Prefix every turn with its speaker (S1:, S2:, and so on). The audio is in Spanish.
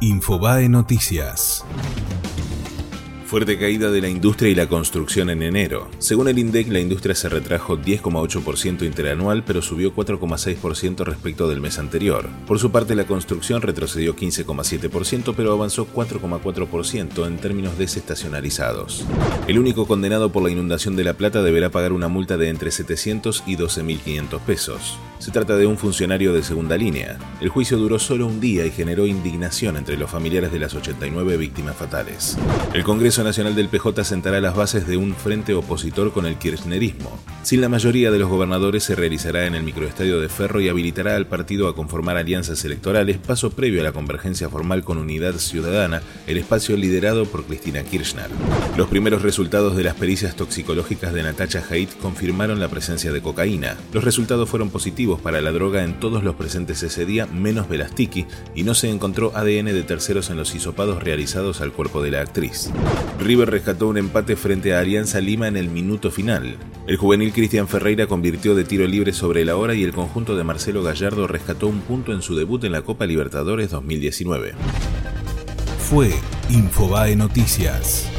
S1: Infobae Noticias.
S2: Fuerte caída de la industria y la construcción en enero. Según el INDEC, la industria se retrajo 10,8% interanual, pero subió 4,6% respecto del mes anterior. Por su parte, la construcción retrocedió 15,7%, pero avanzó 4,4% en términos desestacionalizados. El único condenado por la inundación de La Plata deberá pagar una multa de entre 700 y 12.500 pesos. Se trata de un funcionario de segunda línea. El juicio duró solo un día y generó indignación entre los familiares de las 89 víctimas fatales. El Congreso Nacional del PJ sentará las bases de un frente opositor con el kirchnerismo. Sin la mayoría de los gobernadores se realizará en el microestadio de Ferro y habilitará al partido a conformar alianzas electorales, paso previo a la convergencia formal con Unidad Ciudadana, el espacio liderado por Cristina Kirchner. Los primeros resultados de las pericias toxicológicas de Natacha Haidt confirmaron la presencia de cocaína. Los resultados fueron positivos para la droga en todos los presentes ese día, menos Velastiki, y no se encontró ADN de terceros en los hisopados realizados al cuerpo de la actriz. River rescató un empate frente a Alianza Lima en el minuto final. El juvenil Cristian Ferreira convirtió de tiro libre sobre la hora y el conjunto de Marcelo Gallardo rescató un punto en su debut en la Copa Libertadores 2019.
S1: Fue Infobae Noticias.